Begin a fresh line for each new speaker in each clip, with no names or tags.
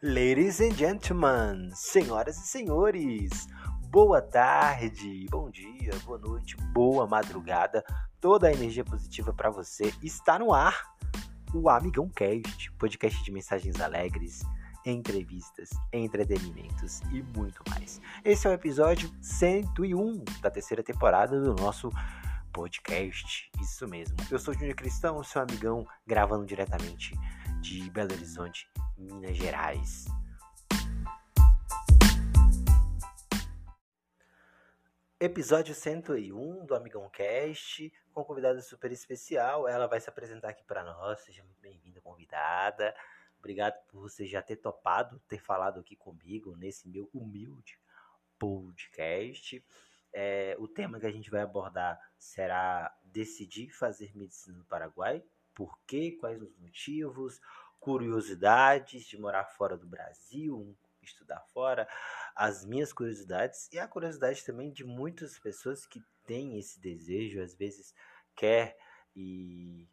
Ladies and gentlemen, senhoras e senhores, boa tarde, bom dia, boa noite, boa madrugada, toda a energia positiva para você. Está no ar o Amigão Cast, podcast de mensagens alegres, entrevistas, entretenimentos e muito mais. Esse é o episódio 101 da terceira temporada do nosso podcast. Isso mesmo. Eu sou Júnior Cristão, seu amigão, gravando diretamente de Belo Horizonte, Minas Gerais. Episódio 101 do Amigão Cast, com convidada super especial. Ela vai se apresentar aqui para nós. Seja muito bem-vinda, convidada. Obrigado por você já ter topado, ter falado aqui comigo nesse meu humilde podcast. É, o tema que a gente vai abordar será decidir fazer medicina no Paraguai, por quê, quais os motivos, curiosidades de morar fora do Brasil, estudar fora, as minhas curiosidades e a curiosidade também de muitas pessoas que têm esse desejo, às vezes quer e,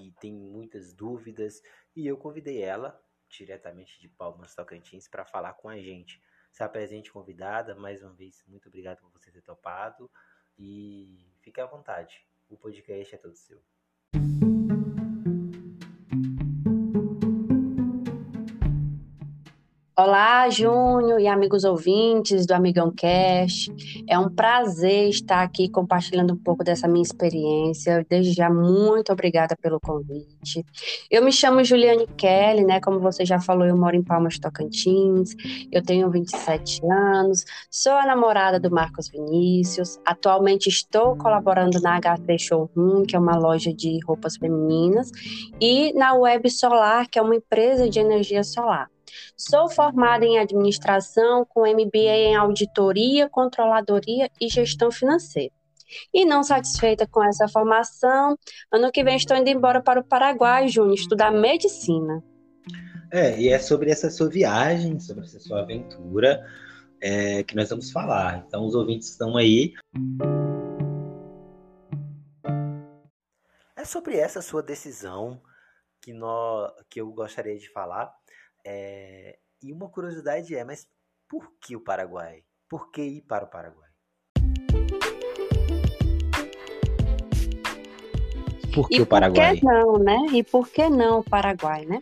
e tem muitas dúvidas. E eu convidei ela, diretamente de Palmas Tocantins, para falar com a gente. Se apresente convidada, mais uma vez, muito obrigado por você ter topado e fique à vontade. O podcast é todo seu.
Olá, Júnior e amigos ouvintes do Amigão Cast. É um prazer estar aqui compartilhando um pouco dessa minha experiência. Desde já, muito obrigada pelo convite. Eu me chamo Juliane Kelly, né? Como você já falou, eu moro em Palmas Tocantins. Eu tenho 27 anos. Sou a namorada do Marcos Vinícius. Atualmente estou colaborando na HT Showroom, que é uma loja de roupas femininas, e na Web Solar, que é uma empresa de energia solar. Sou formada em administração com MBA em auditoria, controladoria e gestão financeira. E não satisfeita com essa formação, ano que vem estou indo embora para o Paraguai, Júnior, estudar medicina.
É, e é sobre essa sua viagem, sobre essa sua aventura é, que nós vamos falar. Então, os ouvintes estão aí. É sobre essa sua decisão que, nós, que eu gostaria de falar. É, e uma curiosidade é, mas por que o Paraguai? Por que ir para o Paraguai?
Por que e o Paraguai? Por que não, né? E por que não o Paraguai, né?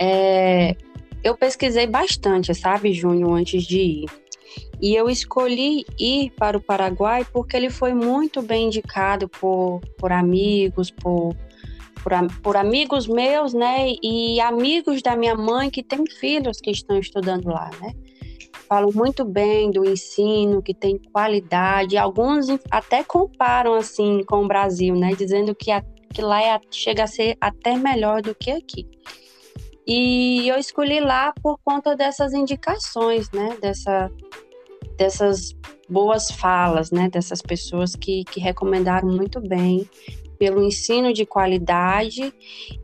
É, eu pesquisei bastante, sabe, Júnior, antes de ir. E eu escolhi ir para o Paraguai porque ele foi muito bem indicado por, por amigos, por por, por amigos meus, né, e amigos da minha mãe que têm filhos que estão estudando lá, né. Falam muito bem do ensino, que tem qualidade. Alguns até comparam assim com o Brasil, né, dizendo que, a, que lá é, chega a ser até melhor do que aqui. E eu escolhi lá por conta dessas indicações, né, dessa, dessas boas falas, né, dessas pessoas que, que recomendaram muito bem pelo ensino de qualidade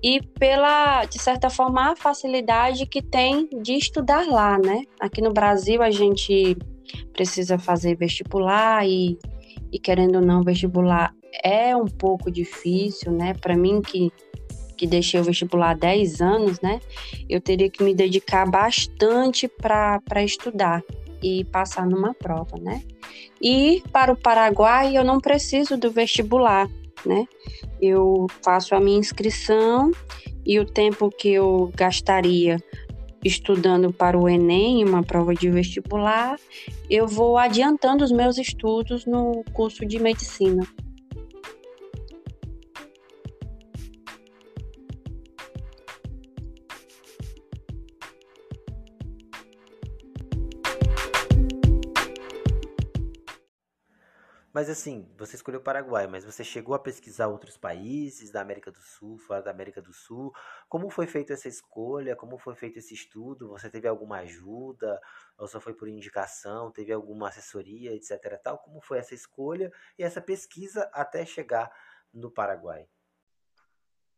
e pela, de certa forma, a facilidade que tem de estudar lá, né? Aqui no Brasil a gente precisa fazer vestibular e, e querendo ou não, vestibular é um pouco difícil, né? Para mim que que deixei o vestibular há 10 anos, né? Eu teria que me dedicar bastante para estudar e passar numa prova, né? E para o Paraguai eu não preciso do vestibular né? Eu faço a minha inscrição e o tempo que eu gastaria estudando para o Enem, uma prova de vestibular, eu vou adiantando os meus estudos no curso de medicina.
Mas assim, você escolheu o Paraguai, mas você chegou a pesquisar outros países da América do Sul, fora da América do Sul. Como foi feita essa escolha? Como foi feito esse estudo? Você teve alguma ajuda? Ou só foi por indicação? Teve alguma assessoria, etc. Tal? Como foi essa escolha e essa pesquisa até chegar no Paraguai?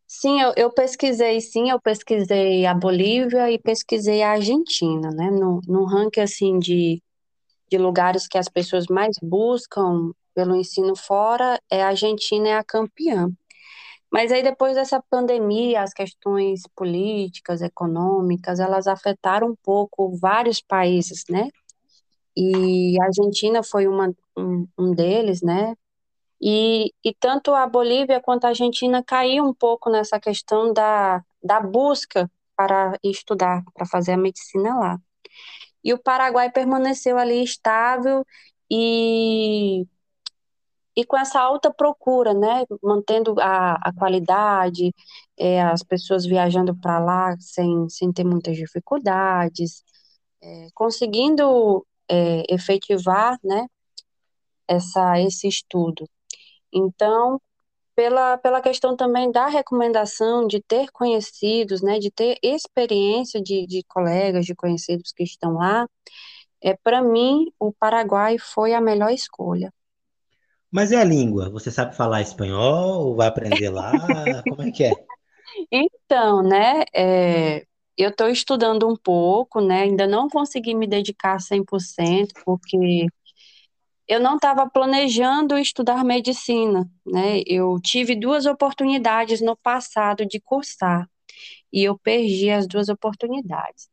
Sim, eu, eu, pesquisei, sim, eu pesquisei a Bolívia e pesquisei a Argentina, né? No, no ranking, assim, de, de lugares que as pessoas mais buscam pelo ensino fora, é a Argentina é a campeã. Mas aí depois dessa pandemia, as questões políticas, econômicas, elas afetaram um pouco vários países, né? E a Argentina foi uma, um, um deles, né? E, e tanto a Bolívia quanto a Argentina caiu um pouco nessa questão da, da busca para estudar, para fazer a medicina lá. E o Paraguai permaneceu ali estável e e com essa alta procura, né, mantendo a, a qualidade, é, as pessoas viajando para lá sem, sem ter muitas dificuldades, é, conseguindo é, efetivar, né, essa, esse estudo. Então, pela, pela questão também da recomendação de ter conhecidos, né, de ter experiência de, de colegas, de conhecidos que estão lá, é, para mim, o Paraguai foi a melhor escolha.
Mas e a língua? Você sabe falar espanhol? Vai aprender lá? Como é que é?
Então, né, é, eu estou estudando um pouco, né, ainda não consegui me dedicar 100%, porque eu não estava planejando estudar medicina, né, eu tive duas oportunidades no passado de cursar, e eu perdi as duas oportunidades.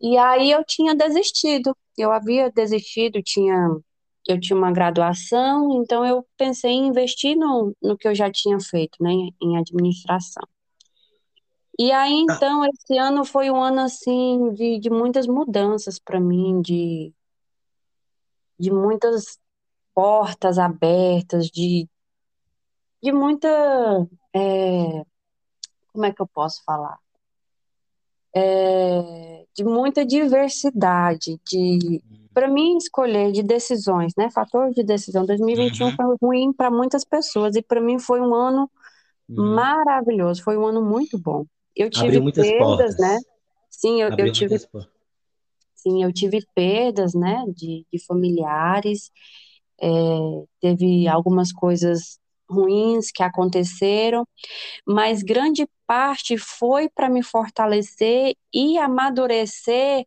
E aí eu tinha desistido, eu havia desistido, tinha eu tinha uma graduação, então eu pensei em investir no, no que eu já tinha feito, né, em administração. E aí, ah. então, esse ano foi um ano, assim, de, de muitas mudanças para mim, de, de muitas portas abertas, de, de muita. É, como é que eu posso falar? É, de muita diversidade, de para mim escolher de decisões, né? Fator de decisão. 2021 uhum. foi ruim para muitas pessoas e para mim foi um ano uhum. maravilhoso, foi um ano muito bom. Eu tive perdas, portas. né? Sim, eu, eu tive Sim, eu tive perdas, né, de, de familiares. É, teve algumas coisas ruins que aconteceram, mas grande parte foi para me fortalecer e amadurecer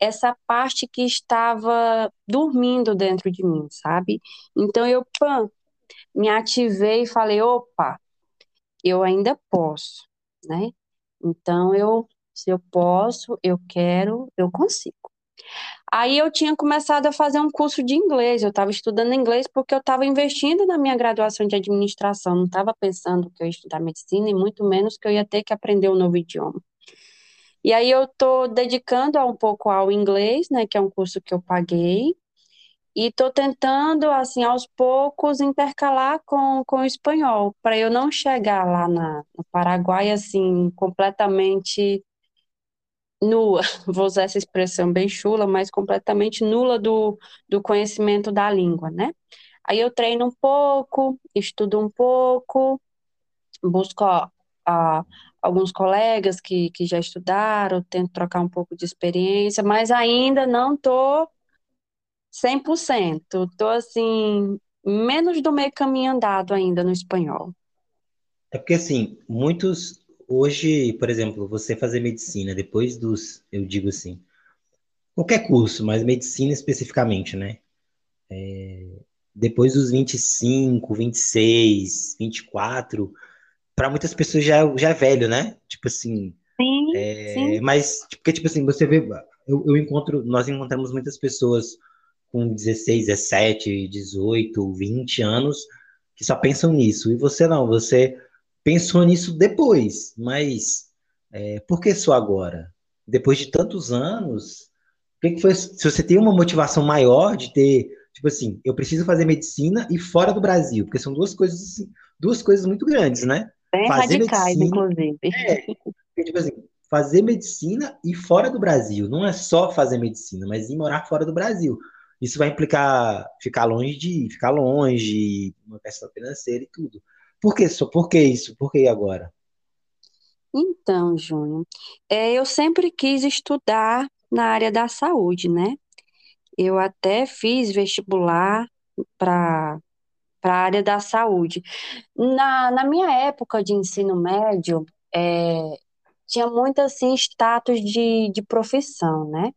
essa parte que estava dormindo dentro de mim, sabe? Então eu pã, me ativei e falei, opa, eu ainda posso, né? Então eu, se eu posso, eu quero, eu consigo. Aí eu tinha começado a fazer um curso de inglês, eu estava estudando inglês porque eu estava investindo na minha graduação de administração, não estava pensando que eu ia estudar medicina e muito menos que eu ia ter que aprender um novo idioma. E aí eu estou dedicando um pouco ao inglês, né, que é um curso que eu paguei, e estou tentando, assim, aos poucos, intercalar com, com o espanhol, para eu não chegar lá na, no Paraguai, assim, completamente nua, vou usar essa expressão bem chula, mas completamente nula do, do conhecimento da língua, né? Aí eu treino um pouco, estudo um pouco, busco a, alguns colegas que, que já estudaram, tento trocar um pouco de experiência, mas ainda não estou 100%. Estou, assim, menos do meio caminho andado ainda no espanhol.
É porque, assim, muitos... Hoje, por exemplo, você fazer medicina, depois dos... Eu digo assim, qualquer curso, mas medicina especificamente, né? É, depois dos 25, 26, 24 para muitas pessoas já, já é velho, né? Tipo assim.
Sim, é, sim.
Mas, porque, tipo assim, você vê. Eu, eu encontro. Nós encontramos muitas pessoas com 16, 17, 18, 20 anos que só pensam nisso. E você não, você pensou nisso depois. Mas é, por que só agora? Depois de tantos anos, o que, que foi? Se você tem uma motivação maior de ter, tipo assim, eu preciso fazer medicina e fora do Brasil, porque são duas coisas assim, duas coisas muito grandes, né?
Bem fazer radicais, medicina, inclusive.
É, tipo assim, fazer medicina e fora do Brasil. Não é só fazer medicina, mas ir morar fora do Brasil. Isso vai implicar ficar longe de ficar longe, uma questão financeira e tudo. Por que, só, por que isso? Por que agora?
Então, Júnior, é, eu sempre quis estudar na área da saúde, né? Eu até fiz vestibular para para a área da saúde. Na, na minha época de ensino médio, é, tinha muito assim status de, de profissão, né?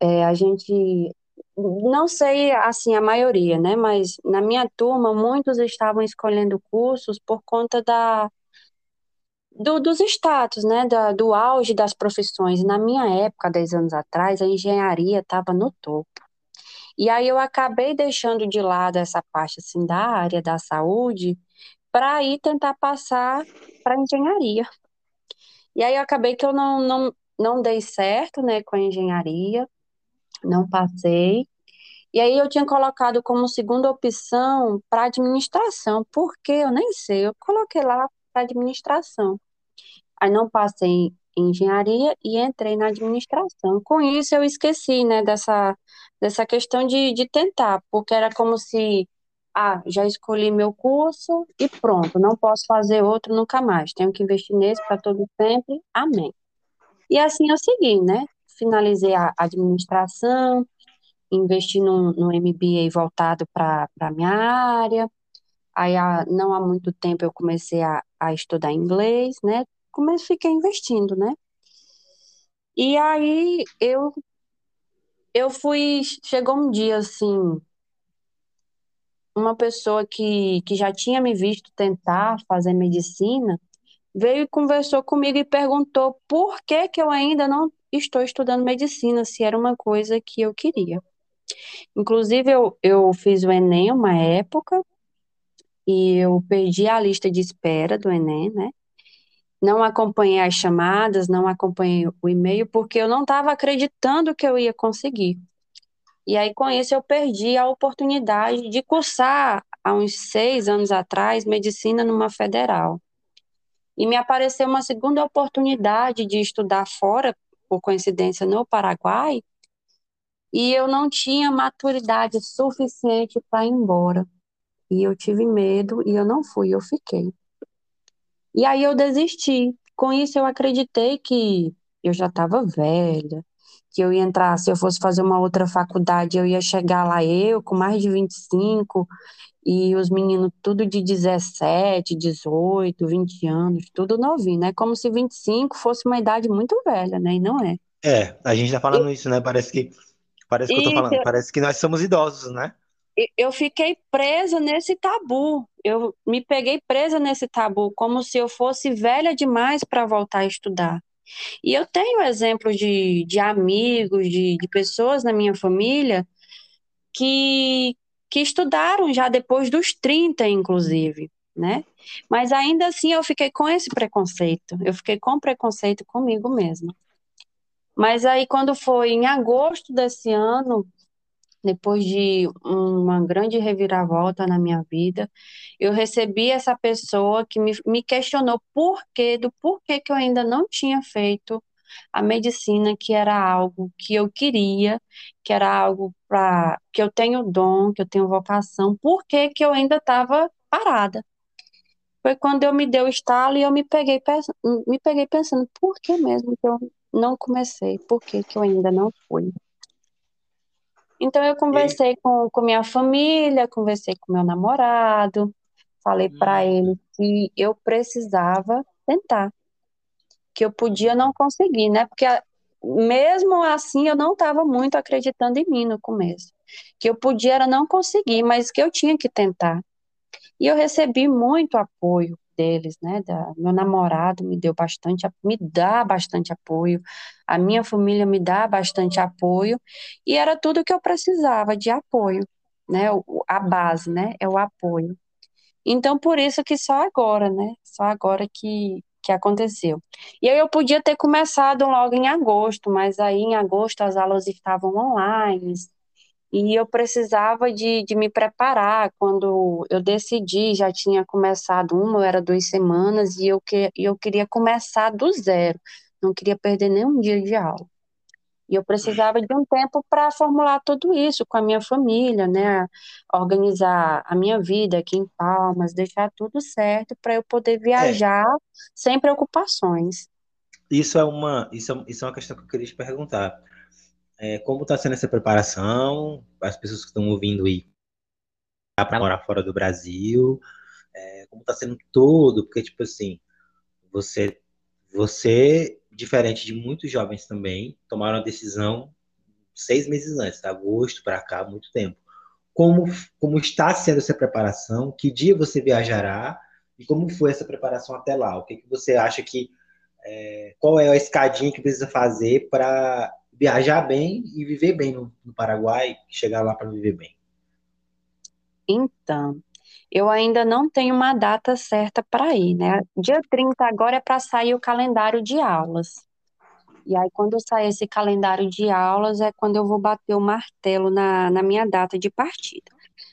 É, a gente não sei, assim, a maioria, né? Mas na minha turma, muitos estavam escolhendo cursos por conta da, do, dos status, né? Da, do auge das profissões. Na minha época, 10 anos atrás, a engenharia estava no topo. E aí eu acabei deixando de lado essa parte, assim, da área da saúde para ir tentar passar para engenharia. E aí eu acabei que eu não, não, não dei certo, né, com a engenharia, não passei. E aí eu tinha colocado como segunda opção para administração, porque eu nem sei, eu coloquei lá para administração. Aí não passei em engenharia e entrei na administração. Com isso eu esqueci, né, dessa, dessa questão de, de tentar, porque era como se, ah, já escolhi meu curso e pronto, não posso fazer outro nunca mais, tenho que investir nesse para todo sempre, amém. E assim eu segui, né, finalizei a administração, investi no, no MBA voltado para a minha área. Aí, há, não há muito tempo, eu comecei a, a estudar inglês, né? Comecei, fiquei investindo, né? E aí, eu, eu fui... Chegou um dia, assim, uma pessoa que, que já tinha me visto tentar fazer medicina, veio e conversou comigo e perguntou por que que eu ainda não estou estudando medicina, se era uma coisa que eu queria. Inclusive, eu, eu fiz o Enem uma época e eu perdi a lista de espera do Enem, né? Não acompanhei as chamadas, não acompanhei o e-mail, porque eu não estava acreditando que eu ia conseguir. E aí, com isso, eu perdi a oportunidade de cursar, há uns seis anos atrás, medicina numa federal. E me apareceu uma segunda oportunidade de estudar fora, por coincidência, no Paraguai, e eu não tinha maturidade suficiente para ir embora. E eu tive medo e eu não fui, eu fiquei. E aí eu desisti. Com isso eu acreditei que eu já estava velha, que eu ia entrar, se eu fosse fazer uma outra faculdade, eu ia chegar lá eu com mais de 25 e os meninos tudo de 17, 18, 20 anos, tudo novinho, né? Como se 25 fosse uma idade muito velha, né? E não é.
É, a gente tá falando e... isso, né? Parece que Parece que eu tô falando, parece que nós somos idosos, né?
Eu fiquei presa nesse tabu. Eu me peguei presa nesse tabu, como se eu fosse velha demais para voltar a estudar. E eu tenho exemplos de, de amigos, de, de pessoas na minha família que, que estudaram já depois dos 30, inclusive, né? Mas ainda assim eu fiquei com esse preconceito. Eu fiquei com preconceito comigo mesma. Mas aí, quando foi em agosto desse ano, depois de uma grande reviravolta na minha vida, eu recebi essa pessoa que me, me questionou por quê, do porquê que eu ainda não tinha feito a medicina, que era algo que eu queria, que era algo para que eu tenho dom, que eu tenho vocação, por que que eu ainda estava parada? Foi quando eu me dei o estalo e eu me peguei, me peguei pensando, por que mesmo que eu não comecei, por que que eu ainda não fui? Então eu conversei com, com minha família, conversei com meu namorado, falei para hum. ele que eu precisava tentar, que eu podia não conseguir, né? Porque mesmo assim eu não estava muito acreditando em mim no começo, que eu podia era não conseguir, mas que eu tinha que tentar. E eu recebi muito apoio deles, né? Da, meu namorado me deu bastante, me dá bastante apoio, a minha família me dá bastante apoio, e era tudo que eu precisava de apoio, né? A base, né? É o apoio. Então, por isso que só agora, né? Só agora que, que aconteceu. E aí eu podia ter começado logo em agosto, mas aí em agosto as aulas estavam online, e eu precisava de, de me preparar. Quando eu decidi, já tinha começado uma, era duas semanas, e eu, que, eu queria começar do zero, não queria perder nenhum dia de aula. E eu precisava de um tempo para formular tudo isso com a minha família, né? Organizar a minha vida aqui em Palmas, deixar tudo certo para eu poder é. viajar é. sem preocupações.
Isso é uma, isso é, isso é uma questão que eu queria te perguntar é, como está sendo essa preparação, as pessoas que estão ouvindo aí para morar fora do Brasil, é, como está sendo todo, porque, tipo assim, você, você, diferente de muitos jovens também, tomaram a decisão seis meses antes, agosto para cá, muito tempo. Como, como está sendo essa preparação? Que dia você viajará? E como foi essa preparação até lá? O que, que você acha que. É, qual é a escadinha que precisa fazer para viajar bem e viver bem no, no Paraguai, chegar lá para viver bem?
Então, eu ainda não tenho uma data certa para ir, né? Dia 30 agora é para sair o calendário de aulas. E aí, quando sair esse calendário de aulas, é quando eu vou bater o martelo na, na minha data de partida.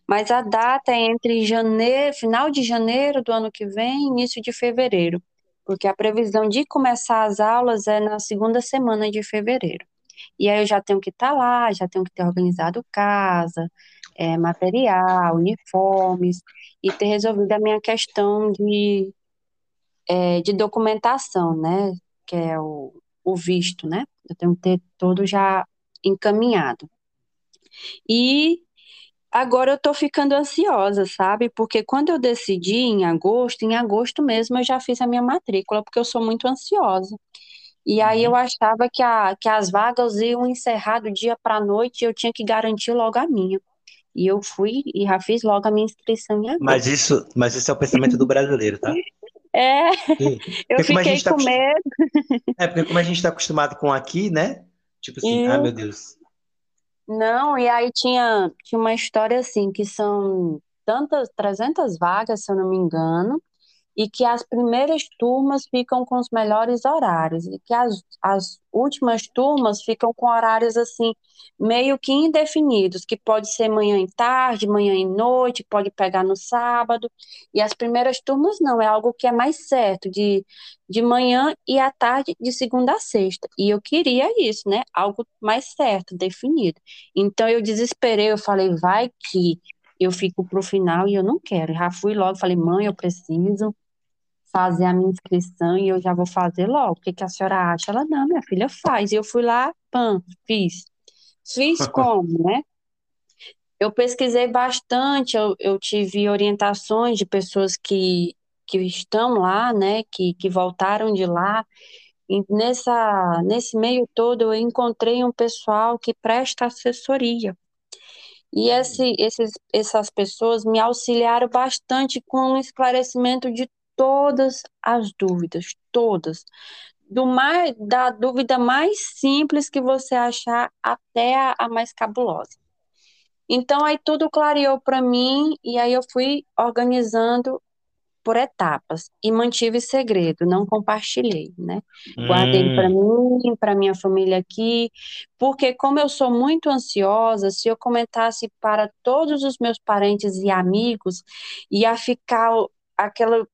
Mas a data é entre janeiro, final de janeiro do ano que vem, início de fevereiro, porque a previsão de começar as aulas é na segunda semana de fevereiro. E aí eu já tenho que estar tá lá, já tenho que ter organizado casa, é, material, uniformes, e ter resolvido a minha questão de, é, de documentação, né? Que é o, o visto, né? Eu tenho que ter todo já encaminhado. E agora eu tô ficando ansiosa, sabe? Porque quando eu decidi em agosto, em agosto mesmo eu já fiz a minha matrícula, porque eu sou muito ansiosa. E aí eu uhum. achava que, a, que as vagas iam encerrar do dia para a noite e eu tinha que garantir logo a minha. E eu fui e já fiz logo a minha inscrição em agosto.
Mas isso, mas isso é o pensamento do brasileiro, tá?
É, eu fiquei tá com medo.
É, porque como a gente está acostumado com aqui, né? Tipo assim, e... ah, meu Deus.
Não, e aí tinha, tinha uma história assim, que são tantas, 300 vagas, se eu não me engano, e que as primeiras turmas ficam com os melhores horários e que as, as últimas turmas ficam com horários assim meio que indefinidos, que pode ser manhã e tarde, manhã e noite, pode pegar no sábado. E as primeiras turmas não, é algo que é mais certo, de, de manhã e à tarde, de segunda a sexta. E eu queria isso, né? Algo mais certo, definido. Então eu desesperei, eu falei, vai que eu fico pro final e eu não quero. Já fui logo, falei, mãe, eu preciso fazer a minha inscrição e eu já vou fazer logo. O que, que a senhora acha? Ela, não, minha filha, faz. E eu fui lá, pã, fiz. Fiz como, né? Eu pesquisei bastante, eu, eu tive orientações de pessoas que, que estão lá, né, que, que voltaram de lá. E nessa, nesse meio todo, eu encontrei um pessoal que presta assessoria. E esse, esses, essas pessoas me auxiliaram bastante com o esclarecimento de todas as dúvidas, todas. Do mais, da dúvida mais simples que você achar até a, a mais cabulosa. Então aí tudo clareou para mim e aí eu fui organizando por etapas e mantive segredo, não compartilhei, né? Guardei hum. para mim, para minha família aqui, porque como eu sou muito ansiosa, se eu comentasse para todos os meus parentes e amigos, ia ficar aquela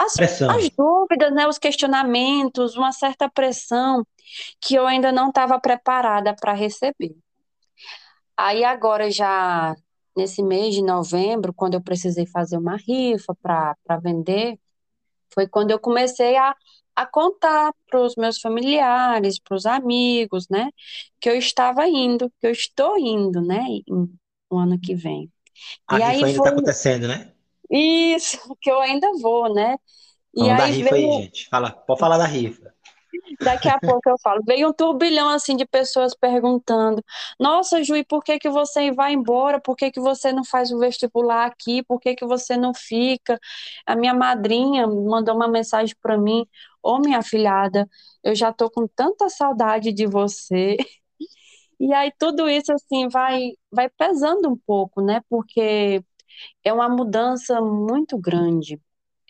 as, as, dúvidas, né, os questionamentos, uma certa pressão que eu ainda não estava preparada para receber. Aí agora já nesse mês de novembro, quando eu precisei fazer uma rifa para vender, foi quando eu comecei a, a contar para os meus familiares, para os amigos, né, que eu estava indo, que eu estou indo, né, no ano que vem.
A e rifa ainda está acontecendo, né?
Isso, que eu ainda vou, né?
E Vamos aí da rifa veio... aí, gente. Fala, pode falar da rifa.
Daqui a pouco eu falo. Veio um turbilhão assim de pessoas perguntando: Nossa, Ju, por que, que você vai embora? Por que, que você não faz o vestibular aqui? Por que, que você não fica? A minha madrinha mandou uma mensagem para mim: Ô, oh, minha filhada, eu já tô com tanta saudade de você. E aí tudo isso assim vai vai pesando um pouco, né? Porque é uma mudança muito grande.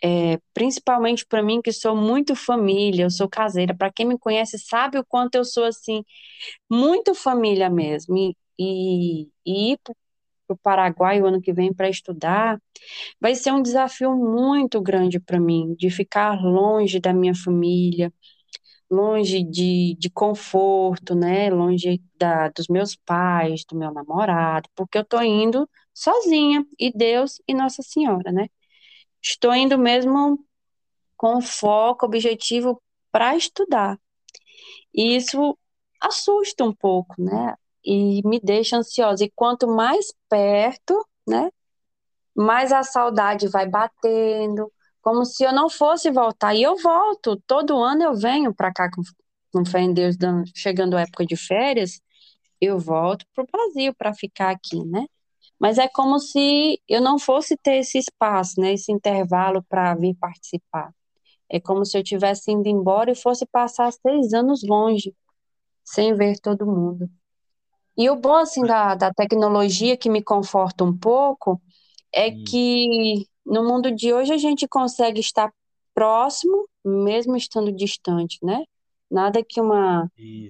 É, principalmente para mim que sou muito família, eu sou caseira. Para quem me conhece sabe o quanto eu sou assim, muito família mesmo. E, e, e ir para o Paraguai o ano que vem para estudar vai ser um desafio muito grande para mim, de ficar longe da minha família, longe de, de conforto, né? Longe da, dos meus pais, do meu namorado, porque eu tô indo sozinha, e Deus e Nossa Senhora, né? Estou indo mesmo com foco, objetivo para estudar. E isso assusta um pouco, né? E me deixa ansiosa. E quanto mais perto, né? Mais a saudade vai batendo, como se eu não fosse voltar. E eu volto, todo ano eu venho para cá com, com fé em Deus, chegando a época de férias, eu volto para o Brasil para ficar aqui, né? Mas é como se eu não fosse ter esse espaço, né, esse intervalo para vir participar. É como se eu tivesse indo embora e fosse passar seis anos longe, sem ver todo mundo. E o bom, assim, da, da tecnologia que me conforta um pouco é hum. que no mundo de hoje a gente consegue estar próximo, mesmo estando distante, né? Nada que uma,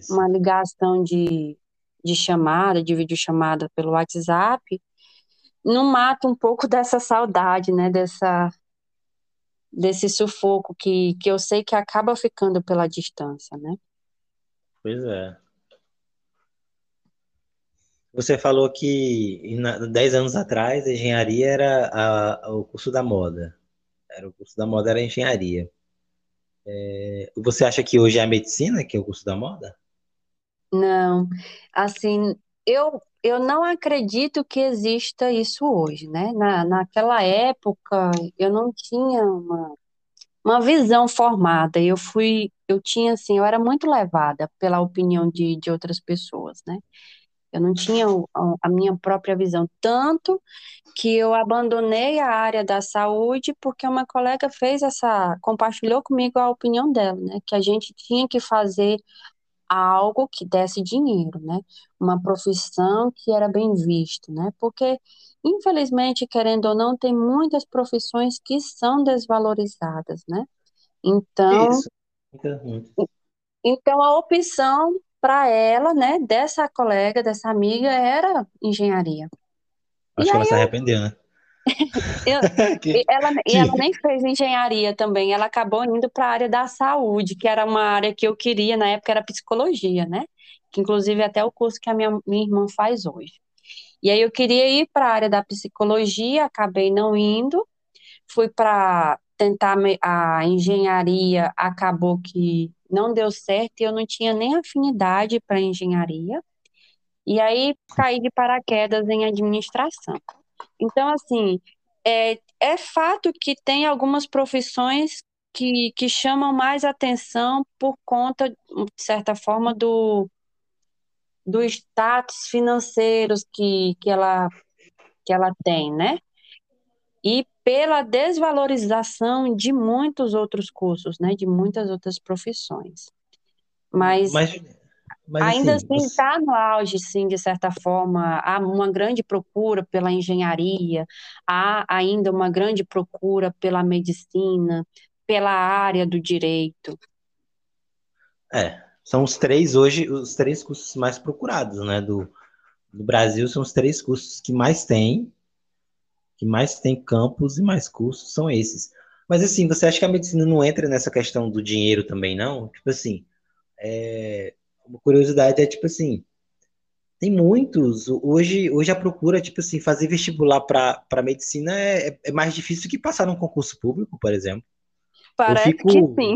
uma ligação de, de chamada, de videochamada pelo WhatsApp, não mata um pouco dessa saudade, né? Dessa, desse sufoco que, que eu sei que acaba ficando pela distância, né?
Pois é. Você falou que 10 anos atrás a engenharia era a, o curso da moda. Era o curso da moda era engenharia. É, você acha que hoje é a medicina que é o curso da moda?
Não, assim, eu, eu não acredito que exista isso hoje, né? Na, naquela época eu não tinha uma, uma visão formada. Eu fui, eu tinha assim, eu era muito levada pela opinião de, de outras pessoas, né? Eu não tinha a minha própria visão, tanto que eu abandonei a área da saúde porque uma colega fez essa, compartilhou comigo a opinião dela, né, que a gente tinha que fazer algo que desse dinheiro, né, uma profissão que era bem vista, né, porque infelizmente, querendo ou não, tem muitas profissões que são desvalorizadas, né. Então, Isso. então a opção para ela, né, dessa colega, dessa amiga, era engenharia.
Acho e que ela se arrependeu, né?
eu, e ela, e ela nem fez engenharia também, ela acabou indo para a área da saúde, que era uma área que eu queria, na época era psicologia, né? Que inclusive é até o curso que a minha, minha irmã faz hoje. E aí eu queria ir para a área da psicologia, acabei não indo, fui para tentar a engenharia, acabou que não deu certo e eu não tinha nem afinidade para engenharia. E aí caí de paraquedas em administração. Então, assim, é, é fato que tem algumas profissões que, que chamam mais atenção por conta, de certa forma, do, do status financeiros que, que, ela, que ela tem, né? E pela desvalorização de muitos outros cursos, né, de muitas outras profissões. Mas, mas, mas ainda assim está assim, no auge, sim, de certa forma, há uma grande procura pela engenharia, há ainda uma grande procura pela medicina, pela área do direito.
É, são os três hoje, os três cursos mais procurados, né, do, do Brasil, são os três cursos que mais tem, que mais tem campos e mais cursos são esses. Mas assim, você acha que a medicina não entra nessa questão do dinheiro também, não? Tipo assim, é... uma curiosidade é tipo assim, tem muitos. Hoje, hoje a procura, tipo assim, fazer vestibular para medicina é, é, mais difícil que passar num concurso público, por exemplo.
Parece eu fico, que sim.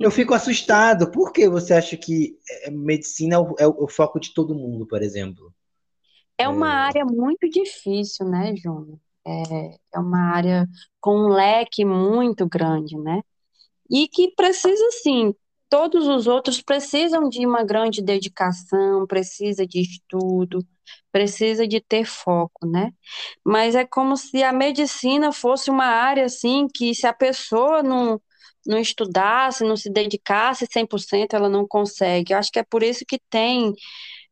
eu fico assustado. Por que você acha que é, medicina é o, é o foco de todo mundo, por exemplo?
É uma é... área muito difícil, né, Júnior? é, é uma área com um leque muito grande, né? E que precisa, sim, todos os outros precisam de uma grande dedicação, precisa de estudo, precisa de ter foco, né? Mas é como se a medicina fosse uma área assim que se a pessoa não não estudasse, não se dedicasse 100%, ela não consegue. Eu acho que é por isso que tem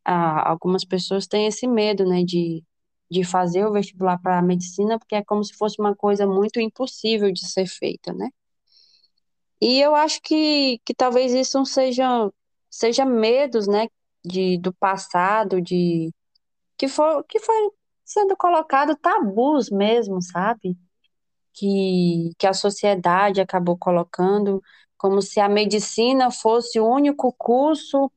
ah, algumas pessoas têm esse medo, né, de de fazer o vestibular para a medicina, porque é como se fosse uma coisa muito impossível de ser feita, né? E eu acho que, que talvez isso não seja, seja medos, né, de, do passado, de que foi, que foi sendo colocado tabus mesmo, sabe? Que, que a sociedade acabou colocando como se a medicina fosse o único curso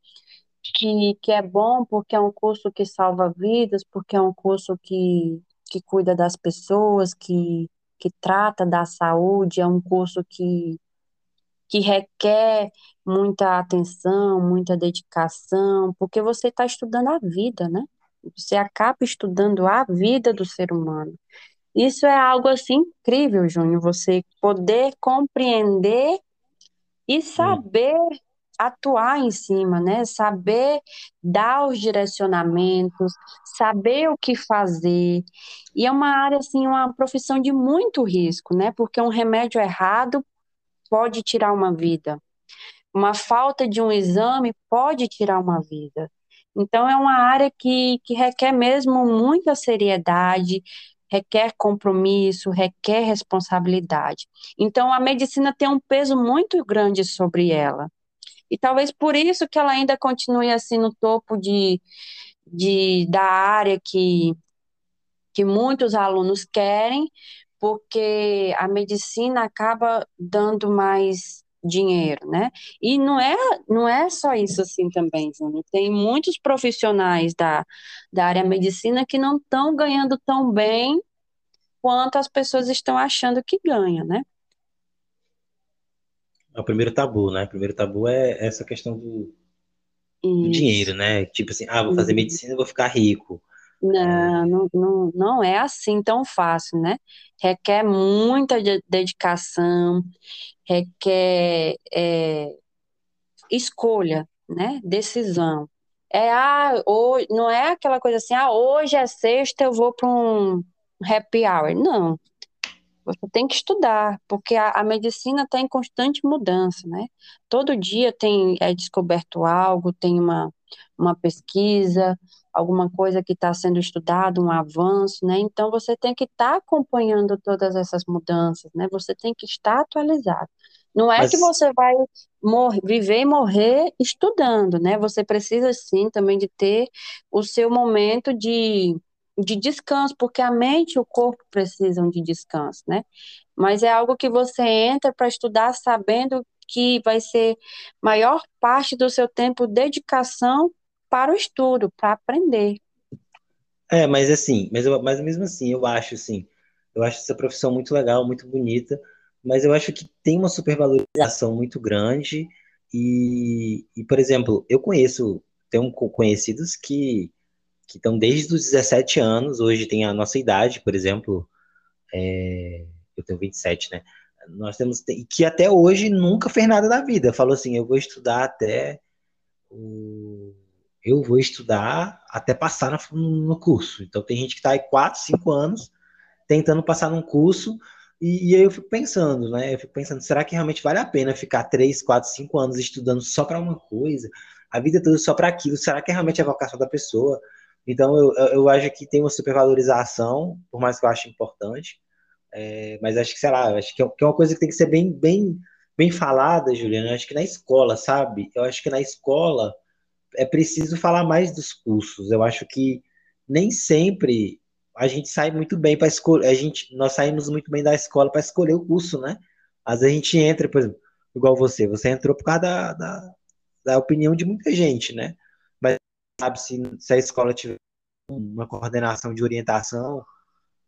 que, que é bom porque é um curso que salva vidas, porque é um curso que, que cuida das pessoas, que, que trata da saúde, é um curso que, que requer muita atenção, muita dedicação, porque você está estudando a vida, né? Você acaba estudando a vida do ser humano. Isso é algo assim incrível, Júnior, você poder compreender e saber atuar em cima, né? Saber dar os direcionamentos, saber o que fazer. E é uma área assim, uma profissão de muito risco, né? Porque um remédio errado pode tirar uma vida. Uma falta de um exame pode tirar uma vida. Então é uma área que, que requer mesmo muita seriedade, requer compromisso, requer responsabilidade. Então a medicina tem um peso muito grande sobre ela. E talvez por isso que ela ainda continue assim no topo de, de da área que, que muitos alunos querem, porque a medicina acaba dando mais dinheiro, né? E não é, não é só isso assim também, Júnior. Tem muitos profissionais da, da área medicina que não estão ganhando tão bem quanto as pessoas estão achando que ganham, né?
É o primeiro tabu, né? O primeiro tabu é essa questão do, do dinheiro, né? Tipo assim, ah, vou fazer uhum. medicina e vou ficar rico.
Não, não, não, é assim tão fácil, né? Requer muita dedicação, requer é, escolha, né? Decisão. É, ah, hoje, não é aquela coisa assim, ah, hoje é sexta, eu vou para um happy hour. Não, você tem que estudar, porque a, a medicina está em constante mudança, né? Todo dia tem é descoberto algo, tem uma, uma pesquisa, alguma coisa que está sendo estudado, um avanço, né? Então você tem que estar tá acompanhando todas essas mudanças, né? Você tem que estar atualizado. Não é Mas... que você vai morrer, viver e morrer estudando, né? Você precisa sim também de ter o seu momento de de descanso, porque a mente e o corpo precisam de descanso, né? Mas é algo que você entra para estudar sabendo que vai ser maior parte do seu tempo dedicação para o estudo, para aprender.
É, mas assim, mas, eu, mas mesmo assim, eu acho assim, eu acho essa profissão muito legal, muito bonita, mas eu acho que tem uma supervalorização muito grande e, e por exemplo, eu conheço, tenho conhecidos que que estão desde os 17 anos, hoje tem a nossa idade, por exemplo, é, eu tenho 27, né? Nós temos que até hoje nunca fez nada da vida. Falou assim, eu vou estudar até o, eu vou estudar até passar no, curso. Então tem gente que está aí 4, 5 anos tentando passar num curso e, e, aí eu fico pensando, né? Eu fico pensando, será que realmente vale a pena ficar 3, 4, 5 anos estudando só para uma coisa? A vida toda só para aquilo? Será que é realmente a vocação da pessoa? Então, eu, eu acho que tem uma supervalorização, por mais que eu ache importante, é, mas acho que, sei lá, acho que é, que é uma coisa que tem que ser bem, bem, bem falada, Juliana. acho que na escola, sabe? Eu acho que na escola é preciso falar mais dos cursos. Eu acho que nem sempre a gente sai muito bem para escolher. A gente, nós saímos muito bem da escola para escolher o curso, né? Às vezes a gente entra, por exemplo, igual você, você entrou por causa da, da, da opinião de muita gente, né? sabe se, se a escola tiver uma coordenação de orientação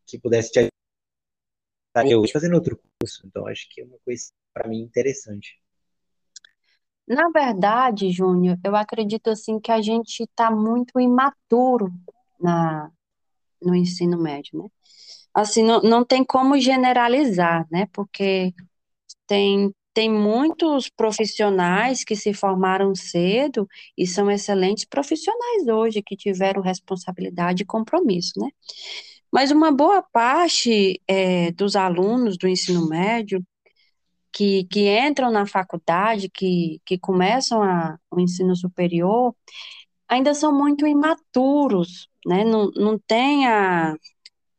que pudesse te ajudar eu fazendo outro curso. Então, acho que é uma coisa, para mim, interessante.
Na verdade, Júnior, eu acredito assim que a gente está muito imaturo na, no ensino médio, né? Assim, não, não tem como generalizar, né? Porque tem tem muitos profissionais que se formaram cedo e são excelentes profissionais hoje, que tiveram responsabilidade e compromisso, né? Mas uma boa parte é, dos alunos do ensino médio que, que entram na faculdade, que, que começam a, o ensino superior, ainda são muito imaturos, né? Não, não tem a,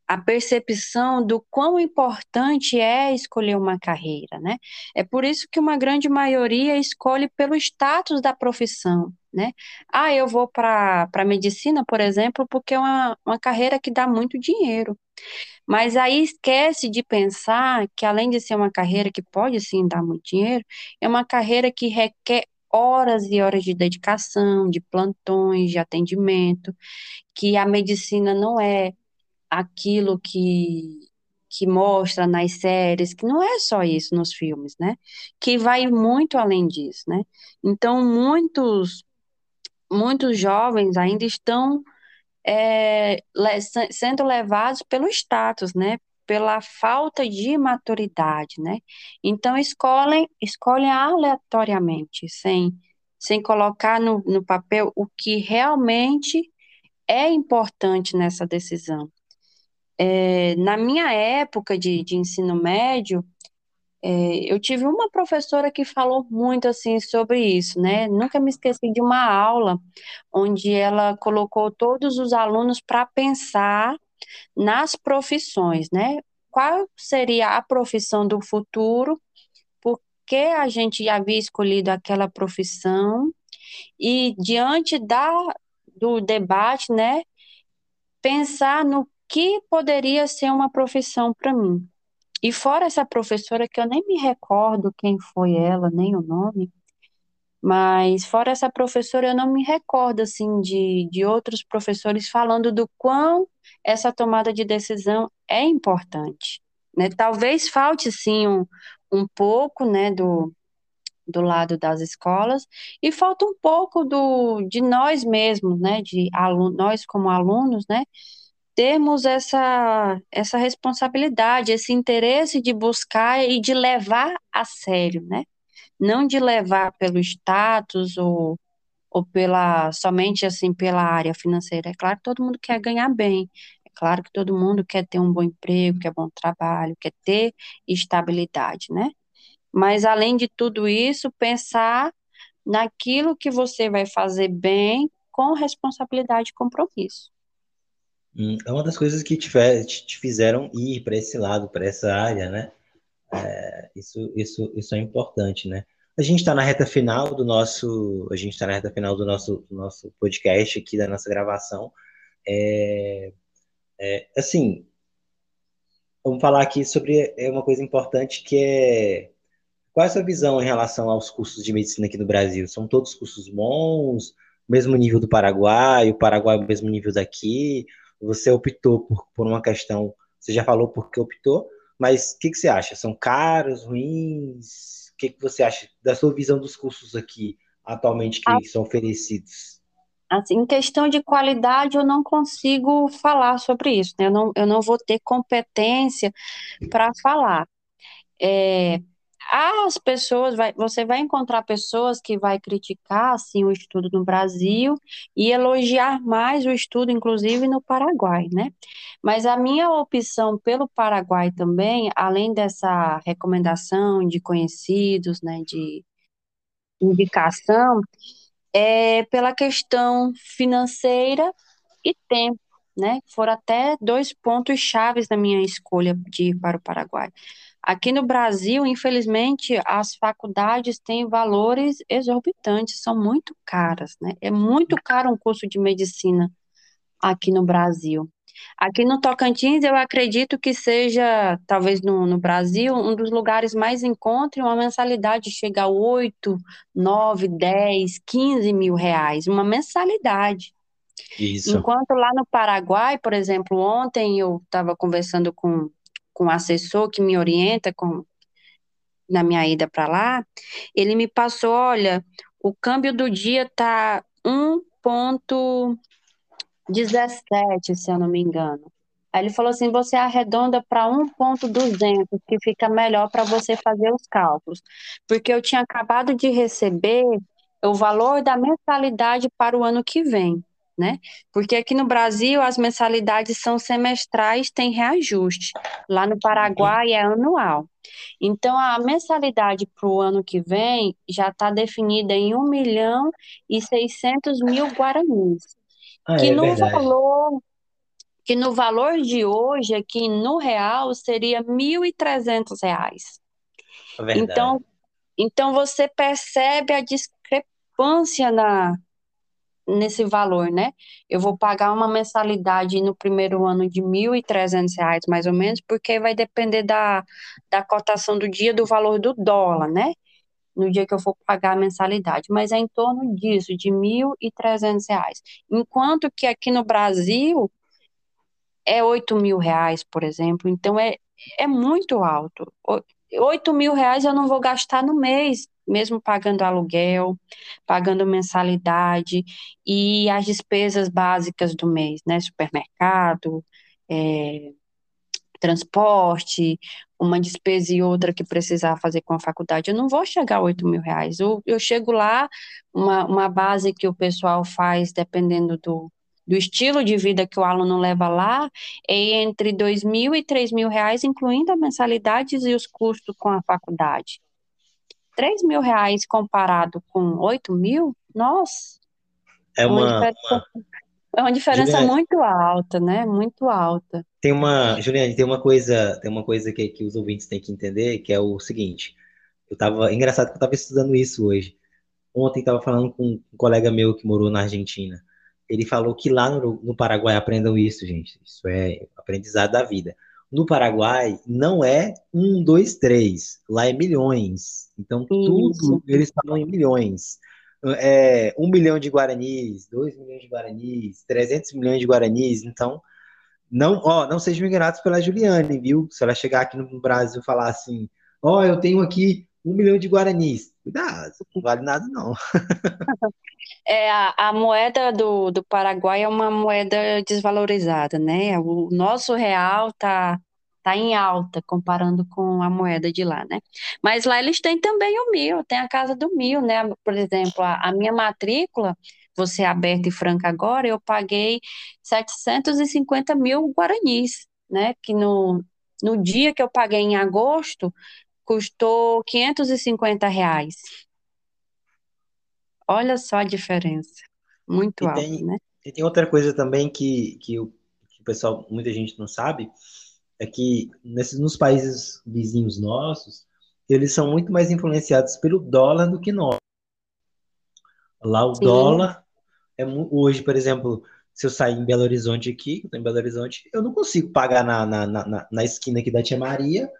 a percepção do quão importante é escolher uma carreira, né? É por isso que uma grande maioria escolhe pelo status da profissão, né? Ah, eu vou para a medicina, por exemplo, porque é uma, uma carreira que dá muito dinheiro. Mas aí esquece de pensar que, além de ser uma carreira que pode sim dar muito dinheiro, é uma carreira que requer horas e horas de dedicação, de plantões, de atendimento, que a medicina não é aquilo que, que mostra nas séries, que não é só isso nos filmes, né? Que vai muito além disso, né? Então, muitos, muitos jovens ainda estão é, sendo levados pelo status, né? Pela falta de maturidade, né? Então, escolhem, escolhem aleatoriamente, sem, sem colocar no, no papel o que realmente é importante nessa decisão. É, na minha época de, de ensino médio, é, eu tive uma professora que falou muito assim sobre isso, né? Nunca me esqueci de uma aula onde ela colocou todos os alunos para pensar nas profissões, né? Qual seria a profissão do futuro? Por que a gente havia escolhido aquela profissão? E diante da, do debate, né? Pensar no que poderia ser uma profissão para mim. E fora essa professora, que eu nem me recordo quem foi ela, nem o nome, mas fora essa professora, eu não me recordo, assim, de, de outros professores falando do quão essa tomada de decisão é importante, né? Talvez falte, sim, um, um pouco, né, do, do lado das escolas e falta um pouco do, de nós mesmos, né, de aluno, nós como alunos, né, termos essa, essa responsabilidade, esse interesse de buscar e de levar a sério, né? Não de levar pelo status ou, ou pela somente assim pela área financeira. É claro que todo mundo quer ganhar bem. É claro que todo mundo quer ter um bom emprego, quer bom trabalho, quer ter estabilidade, né? Mas além de tudo isso, pensar naquilo que você vai fazer bem com responsabilidade e compromisso.
Hum, é uma das coisas que te, te fizeram ir para esse lado, para essa área, né? É, isso, isso, isso é importante, né? A gente está na reta final do nosso, a gente está na reta final do nosso, do nosso podcast aqui, da nossa gravação. É, é, assim, vamos falar aqui sobre é uma coisa importante que é qual é a sua visão em relação aos cursos de medicina aqui no Brasil? São todos cursos bons, mesmo nível do Paraguai, o Paraguai é o mesmo nível daqui? Você optou por, por uma questão, você já falou por que optou, mas o que, que você acha? São caros, ruins? O que, que você acha da sua visão dos cursos aqui atualmente que são oferecidos?
Assim, em questão de qualidade, eu não consigo falar sobre isso, né? Eu não, eu não vou ter competência para falar. É, as pessoas, vai, você vai encontrar pessoas que vai criticar assim o estudo no Brasil e elogiar mais o estudo, inclusive no Paraguai, né? Mas a minha opção pelo Paraguai também, além dessa recomendação de conhecidos, né, de indicação, é pela questão financeira e tempo, né? Foram até dois pontos chaves na minha escolha de ir para o Paraguai. Aqui no Brasil, infelizmente, as faculdades têm valores exorbitantes, são muito caras, né? É muito caro um curso de medicina aqui no Brasil. Aqui no Tocantins, eu acredito que seja, talvez no, no Brasil, um dos lugares mais em conta, uma mensalidade chega a 8, 9, 10, 15 mil reais, uma mensalidade. Isso. Enquanto lá no Paraguai, por exemplo, ontem eu estava conversando com com o assessor que me orienta com, na minha ida para lá, ele me passou, olha, o câmbio do dia tá 1.17, se eu não me engano. Aí ele falou assim: você arredonda para 1,200, que fica melhor para você fazer os cálculos. Porque eu tinha acabado de receber o valor da mensalidade para o ano que vem né? Porque aqui no Brasil as mensalidades são semestrais, tem reajuste. Lá no Paraguai é anual. Então a mensalidade para o ano que vem já está definida em 1 milhão e 600 mil guaranis. Ah, que é no verdade. valor que no valor de hoje aqui no real seria 1.300 reais. É então, então você percebe a discrepância na, nesse valor, né? Eu vou pagar uma mensalidade no primeiro ano de R$ 1.300, mais ou menos, porque vai depender da, da cotação do dia, do valor do dólar, né? No dia que eu for pagar a mensalidade, mas é em torno disso, de R$ 1.300. Enquanto que aqui no Brasil é R$ mil reais, por exemplo, então é, é muito alto. R$ mil reais eu não vou gastar no mês, mesmo pagando aluguel, pagando mensalidade e as despesas básicas do mês, né? Supermercado, é, transporte, uma despesa e outra que precisar fazer com a faculdade, eu não vou chegar a 8 mil reais. Eu, eu chego lá, uma, uma base que o pessoal faz, dependendo do, do estilo de vida que o aluno leva lá, é entre 2 mil e 3 mil reais, incluindo as mensalidades e os custos com a faculdade. 3 mil reais comparado com 8 mil, nossa,
é uma, uma diferença,
é uma diferença Juliane, muito alta, né? Muito alta.
Tem uma, Juliane, tem uma coisa, tem uma coisa que, que os ouvintes têm que entender, que é o seguinte. Eu tava, engraçado que eu tava estudando isso hoje. Ontem estava falando com um colega meu que morou na Argentina. Ele falou que lá no, no Paraguai aprendam isso, gente. Isso é aprendizado da vida. No Paraguai não é um, dois, três. Lá é milhões. Então isso. tudo eles falam em milhões é, um milhão de guaranis, dois milhões de guaranis, 300 milhões de guaranis, então não, ó, não sejam enganados pela Juliane, viu? Se ela chegar aqui no Brasil e falar assim, ó, eu tenho aqui um milhão de guaranis, cuidado, não vale nada não.
É, a, a moeda do, do Paraguai é uma moeda desvalorizada, né? O nosso real tá está em alta comparando com a moeda de lá, né? Mas lá eles têm também o mil, tem a casa do mil, né? Por exemplo, a, a minha matrícula, você aberta e franca agora, eu paguei 750 mil guaranis, né? Que no, no dia que eu paguei em agosto, custou 550 reais. Olha só a diferença. Muito alta, né?
E tem outra coisa também que, que, o, que o pessoal, muita gente não sabe, é que nesses, nos países vizinhos nossos, eles são muito mais influenciados pelo dólar do que nós. Lá o Sim. dólar é hoje, por exemplo, se eu sair em Belo Horizonte aqui, eu em Belo Horizonte, eu não consigo pagar na, na, na, na esquina aqui da Tia Maria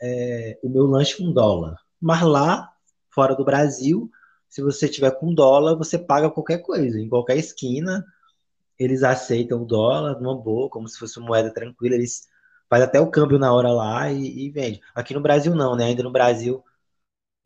é, o meu lanche com dólar. Mas lá, fora do Brasil, se você tiver com dólar, você paga qualquer coisa, em qualquer esquina, eles aceitam o dólar numa boa, como se fosse uma moeda tranquila, eles faz até o câmbio na hora lá e, e, vende. Aqui no Brasil não, né? Ainda no Brasil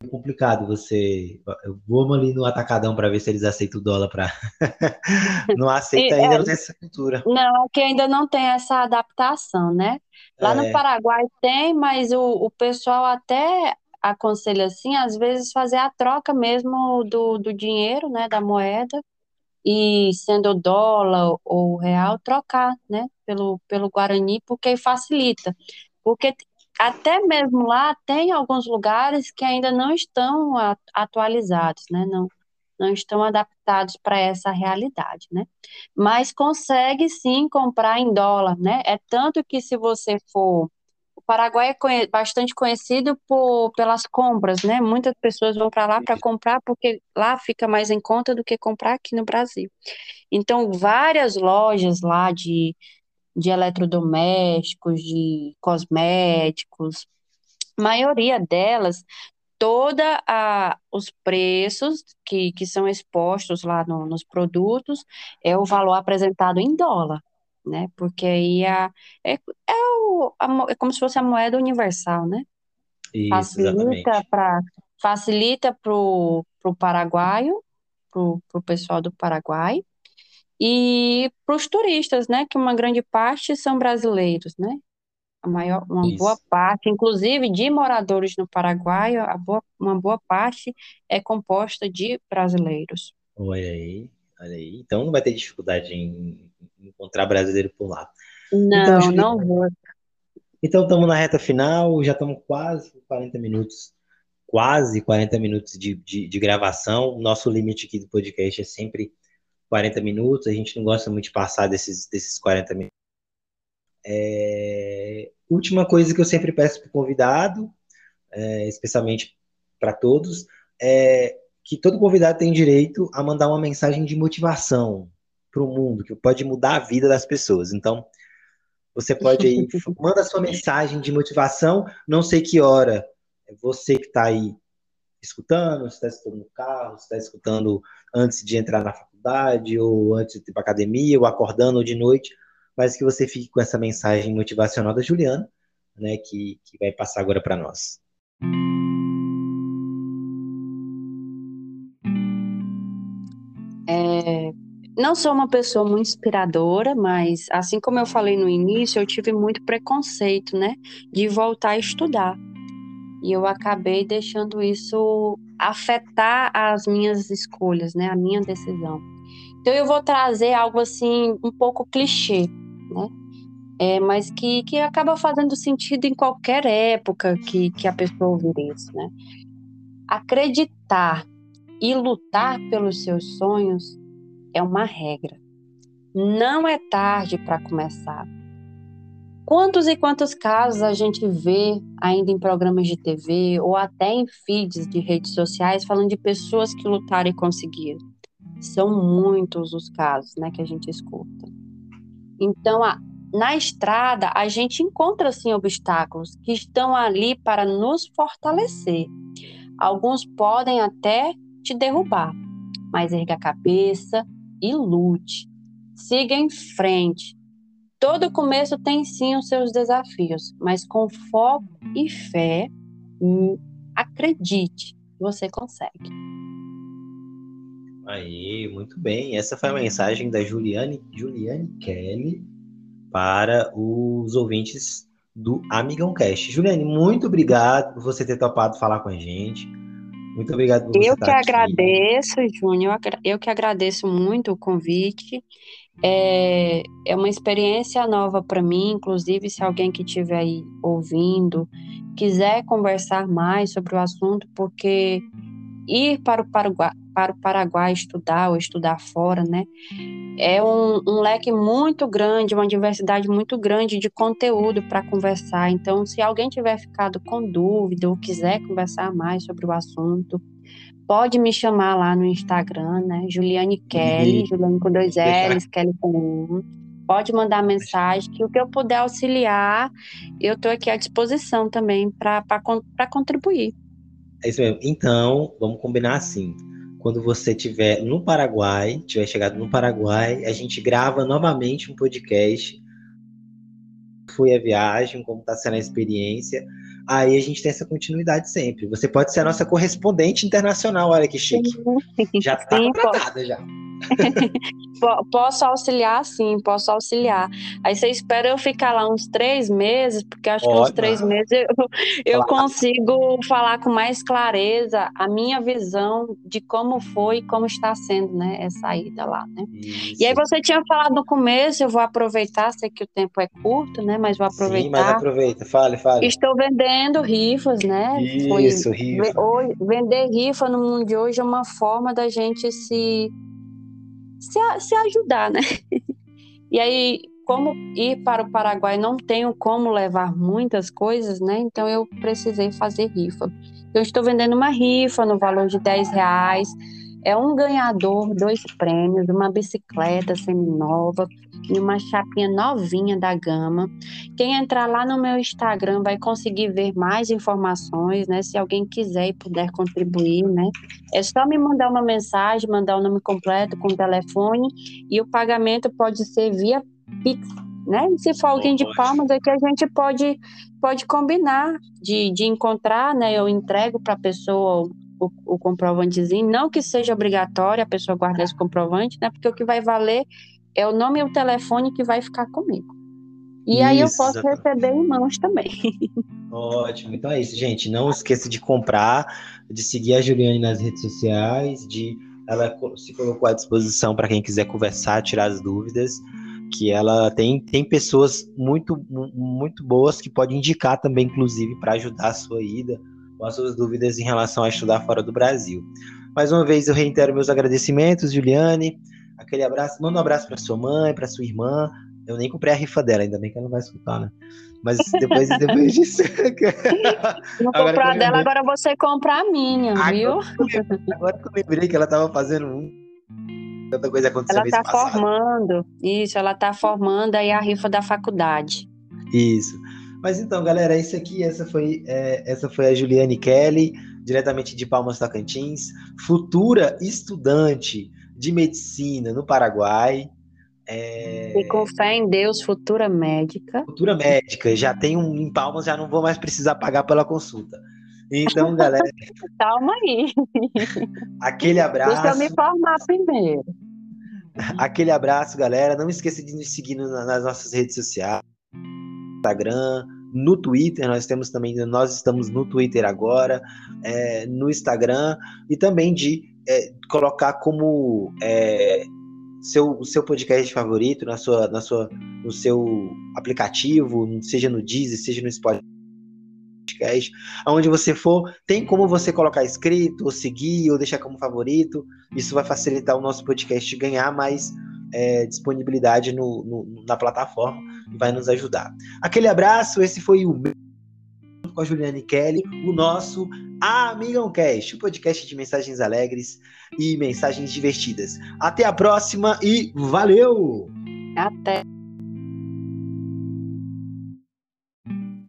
complicado você. Eu vou ali no atacadão para ver se eles aceitam o dólar para. não aceita ainda, é, não tem essa cultura.
Não, aqui ainda não tem essa adaptação, né? Lá é. no Paraguai tem, mas o, o pessoal até aconselha assim, às vezes fazer a troca mesmo do, do dinheiro, né, da moeda, e sendo dólar ou real, trocar, né, pelo, pelo Guarani, porque facilita. Porque até mesmo lá tem alguns lugares que ainda não estão atualizados, né, não, não estão adaptados para essa realidade, né? Mas consegue sim comprar em dólar, né? É tanto que se você for o Paraguai é conhe bastante conhecido por, pelas compras, né? Muitas pessoas vão para lá para comprar porque lá fica mais em conta do que comprar aqui no Brasil. Então, várias lojas lá de, de eletrodomésticos, de cosméticos, maioria delas, toda a, os preços que, que são expostos lá no, nos produtos é o valor apresentado em dólar né? Porque aí a, é, é, o, a, é como se fosse a moeda universal, né?
Isso,
facilita para facilita para o paraguaio, para o pessoal do Paraguai, e para os turistas, né? Que uma grande parte são brasileiros, né? A maior, uma Isso. boa parte, inclusive de moradores no Paraguai, a boa, uma boa parte é composta de brasileiros.
Olha aí, olha aí. Então não vai ter dificuldade em encontrar brasileiro por lá.
Não, então, não vou.
Então estamos na reta final, já estamos quase 40 minutos, quase 40 minutos de, de, de gravação. Nosso limite aqui do podcast é sempre 40 minutos, a gente não gosta muito de passar desses, desses 40 minutos. É... Última coisa que eu sempre peço para o convidado, é, especialmente para todos, é que todo convidado tem direito a mandar uma mensagem de motivação, para o mundo, que pode mudar a vida das pessoas. Então, você pode aí, manda sua mensagem de motivação, não sei que hora, é você que está aí escutando, se está escutando no carro, se está escutando antes de entrar na faculdade, ou antes de ir para academia, ou acordando ou de noite, mas que você fique com essa mensagem motivacional da Juliana, né, que, que vai passar agora para nós.
É, não sou uma pessoa muito inspiradora, mas assim como eu falei no início, eu tive muito preconceito, né, de voltar a estudar. E eu acabei deixando isso afetar as minhas escolhas, né, a minha decisão. Então eu vou trazer algo assim um pouco clichê, né? É, mas que, que acaba fazendo sentido em qualquer época que, que a pessoa ouvir isso, né? Acreditar e lutar pelos seus sonhos é uma regra. Não é tarde para começar. Quantos e quantos casos a gente vê ainda em programas de TV ou até em feeds de redes sociais falando de pessoas que lutaram e conseguiram? São muitos os casos né, que a gente escuta. Então, a, na estrada, a gente encontra sim obstáculos que estão ali para nos fortalecer. Alguns podem até te derrubar, mas erga a cabeça e lute. Siga em frente. Todo começo tem sim os seus desafios, mas com foco e fé, hum, acredite, você consegue.
Aí, muito bem. Essa foi a mensagem da Juliane, Juliane Kelly para os ouvintes do Amigão Cast. Juliane, muito obrigado por você ter topado falar com a gente. Muito obrigado por você
Eu que agradeço, Júnior. Eu que agradeço muito o convite. É, é uma experiência nova para mim, inclusive se alguém que estiver aí ouvindo quiser conversar mais sobre o assunto, porque ir para o Paraguai, para o Paraguai estudar ou estudar fora, né? É um, um leque muito grande, uma diversidade muito grande de conteúdo para conversar. Então, se alguém tiver ficado com dúvida ou quiser conversar mais sobre o assunto, pode me chamar lá no Instagram, né? Juliane Kelly, Juliane com dois L's, Kelly com um. Pode mandar mensagem, que o que eu puder auxiliar, eu estou aqui à disposição também para contribuir.
É isso mesmo. Então, vamos combinar assim quando você estiver no Paraguai, tiver chegado no Paraguai, a gente grava novamente um podcast. Foi a viagem, como está sendo a experiência. Aí a gente tem essa continuidade sempre. Você pode ser a nossa correspondente internacional, olha que chique. Já está contratada já.
posso auxiliar, sim, posso auxiliar. Aí você espera eu ficar lá uns três meses, porque acho que uns três meses eu, eu consigo falar com mais clareza a minha visão de como foi e como está sendo, né, essa ida lá, né? Isso. E aí você tinha falado no começo, eu vou aproveitar, sei que o tempo é curto, né, mas vou aproveitar. Sim, mas
aproveita, fale, fale.
Estou vendendo rifas, né?
Isso, foi, rifa.
Vender rifa no mundo de hoje é uma forma da gente se se, se ajudar, né? E aí, como ir para o Paraguai não tenho como levar muitas coisas, né? Então eu precisei fazer rifa. Eu estou vendendo uma rifa no valor de 10 reais é um ganhador, dois prêmios, uma bicicleta semi-nova e uma chapinha novinha da Gama. Quem entrar lá no meu Instagram vai conseguir ver mais informações, né? Se alguém quiser e puder contribuir, né? É só me mandar uma mensagem, mandar o nome completo com o telefone e o pagamento pode ser via Pix, né? Se for alguém de Palmas, é que a gente pode pode combinar de, de encontrar, né? Eu entrego para a pessoa o, o, comprovantezinho, não que seja obrigatório a pessoa guardar esse comprovante, né? Porque o que vai valer é o nome e o telefone que vai ficar comigo. E isso, aí eu posso exatamente. receber em mãos também.
Ótimo. Então é isso, gente. Não esqueça de comprar, de seguir a Juliane nas redes sociais, de ela se colocou à disposição para quem quiser conversar, tirar as dúvidas, que ela tem tem pessoas muito muito boas que podem indicar também, inclusive, para ajudar a sua ida com as suas dúvidas em relação a estudar fora do Brasil. Mais uma vez eu reitero meus agradecimentos, Juliane. Aquele abraço, manda um abraço para sua mãe, para sua irmã. Eu nem comprei a rifa dela, ainda bem que ela não vai escutar, né? Mas depois, depois disso.
Não comprou a dela, agora você compra a minha, agora, viu?
Agora que eu lembrei que ela estava fazendo um. Tanta coisa aconteceu
Ela está formando, isso, ela está formando aí a rifa da faculdade.
Isso. Mas então, galera, isso aqui, essa foi, é, essa foi a Juliane Kelly, diretamente de Palmas Tocantins, futura estudante de medicina no Paraguai.
É... E com fé em Deus, futura médica.
Futura médica, já tem um em Palmas, já não vou mais precisar pagar pela consulta. Então, galera.
Calma aí.
Aquele abraço.
Deixa eu me formar primeiro.
Aquele abraço, galera. Não esqueça de nos seguir nas nossas redes sociais, Instagram, no Twitter. Nós temos também, nós estamos no Twitter agora, é, no Instagram e também de é, colocar como é, seu, seu podcast favorito na sua, na sua, no seu aplicativo, seja no Deezer, seja no Spotify. Aonde você for, tem como você colocar escrito, ou seguir, ou deixar como favorito. Isso vai facilitar o nosso podcast ganhar mais é, disponibilidade no, no, na plataforma e vai nos ajudar. Aquele abraço, esse foi o meu com a Juliane Kelly, o nosso Amigão Cast, o podcast de mensagens alegres e mensagens divertidas. Até a próxima e valeu!
Até!